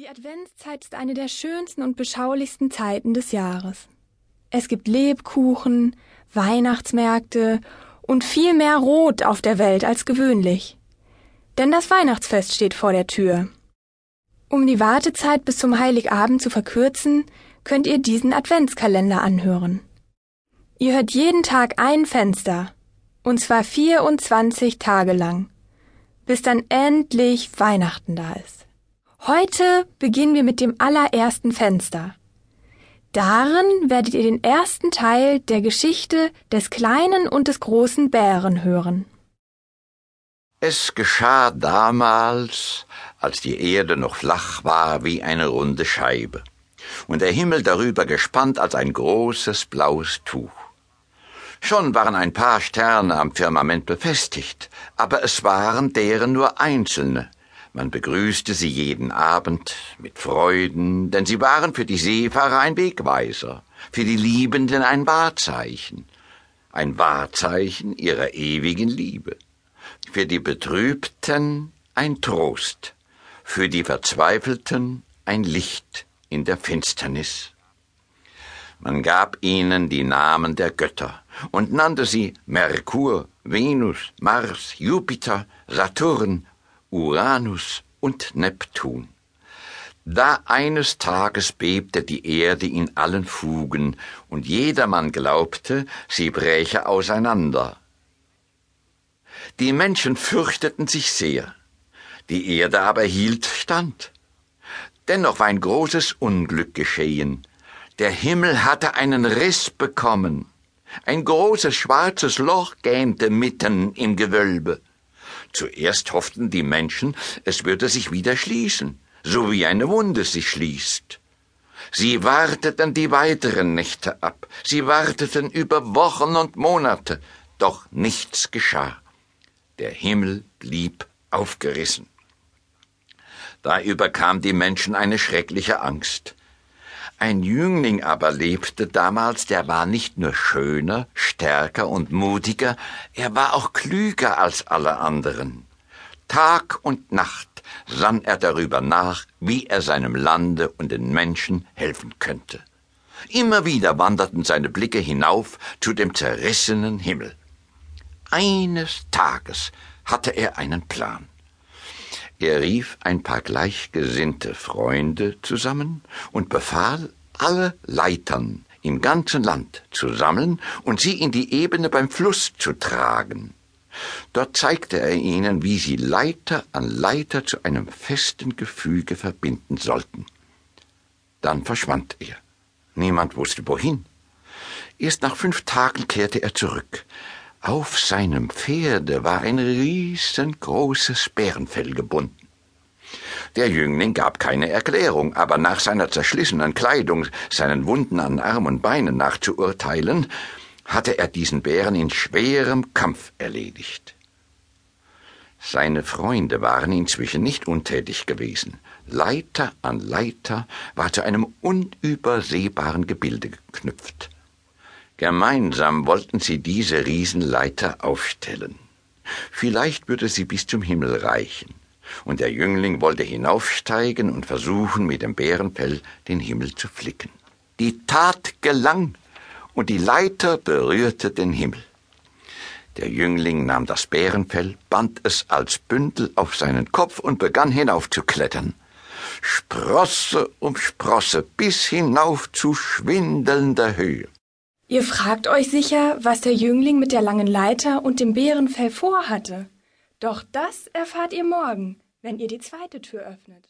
Die Adventszeit ist eine der schönsten und beschaulichsten Zeiten des Jahres. Es gibt Lebkuchen, Weihnachtsmärkte und viel mehr Rot auf der Welt als gewöhnlich. Denn das Weihnachtsfest steht vor der Tür. Um die Wartezeit bis zum Heiligabend zu verkürzen, könnt ihr diesen Adventskalender anhören. Ihr hört jeden Tag ein Fenster, und zwar 24 Tage lang, bis dann endlich Weihnachten da ist. Heute beginnen wir mit dem allerersten Fenster. Darin werdet ihr den ersten Teil der Geschichte des kleinen und des großen Bären hören. Es geschah damals, als die Erde noch flach war wie eine runde Scheibe und der Himmel darüber gespannt als ein großes blaues Tuch. Schon waren ein paar Sterne am Firmament befestigt, aber es waren deren nur einzelne, man begrüßte sie jeden Abend mit Freuden, denn sie waren für die Seefahrer ein Wegweiser, für die Liebenden ein Wahrzeichen, ein Wahrzeichen ihrer ewigen Liebe, für die Betrübten ein Trost, für die Verzweifelten ein Licht in der Finsternis. Man gab ihnen die Namen der Götter und nannte sie Merkur, Venus, Mars, Jupiter, Saturn, Uranus und Neptun. Da eines Tages bebte die Erde in allen Fugen, und jedermann glaubte, sie bräche auseinander. Die Menschen fürchteten sich sehr, die Erde aber hielt stand. Dennoch war ein großes Unglück geschehen. Der Himmel hatte einen Riss bekommen. Ein großes schwarzes Loch gähnte mitten im Gewölbe. Zuerst hofften die Menschen, es würde sich wieder schließen, so wie eine Wunde sich schließt. Sie warteten die weiteren Nächte ab, sie warteten über Wochen und Monate, doch nichts geschah. Der Himmel blieb aufgerissen. Da überkam die Menschen eine schreckliche Angst. Ein Jüngling aber lebte damals, der war nicht nur schöner, stärker und mutiger, er war auch klüger als alle anderen. Tag und Nacht sann er darüber nach, wie er seinem Lande und den Menschen helfen könnte. Immer wieder wanderten seine Blicke hinauf zu dem zerrissenen Himmel. Eines Tages hatte er einen Plan. Er rief ein paar gleichgesinnte Freunde zusammen und befahl, alle Leitern im ganzen Land zu sammeln und sie in die Ebene beim Fluss zu tragen. Dort zeigte er ihnen, wie sie Leiter an Leiter zu einem festen Gefüge verbinden sollten. Dann verschwand er. Niemand wusste wohin. Erst nach fünf Tagen kehrte er zurück. Auf seinem Pferde war ein riesengroßes Bärenfell gebunden. Der Jüngling gab keine Erklärung, aber nach seiner zerschlissenen Kleidung, seinen Wunden an Arm und Beinen nachzuurteilen, hatte er diesen Bären in schwerem Kampf erledigt. Seine Freunde waren inzwischen nicht untätig gewesen. Leiter an Leiter war zu einem unübersehbaren Gebilde geknüpft. Gemeinsam wollten sie diese Riesenleiter aufstellen. Vielleicht würde sie bis zum Himmel reichen, und der Jüngling wollte hinaufsteigen und versuchen, mit dem Bärenfell den Himmel zu flicken. Die Tat gelang, und die Leiter berührte den Himmel. Der Jüngling nahm das Bärenfell, band es als Bündel auf seinen Kopf und begann hinaufzuklettern. Sprosse um Sprosse bis hinauf zu schwindelnder Höhe. Ihr fragt euch sicher, was der Jüngling mit der langen Leiter und dem Bärenfell vorhatte. Doch das erfahrt ihr morgen, wenn ihr die zweite Tür öffnet.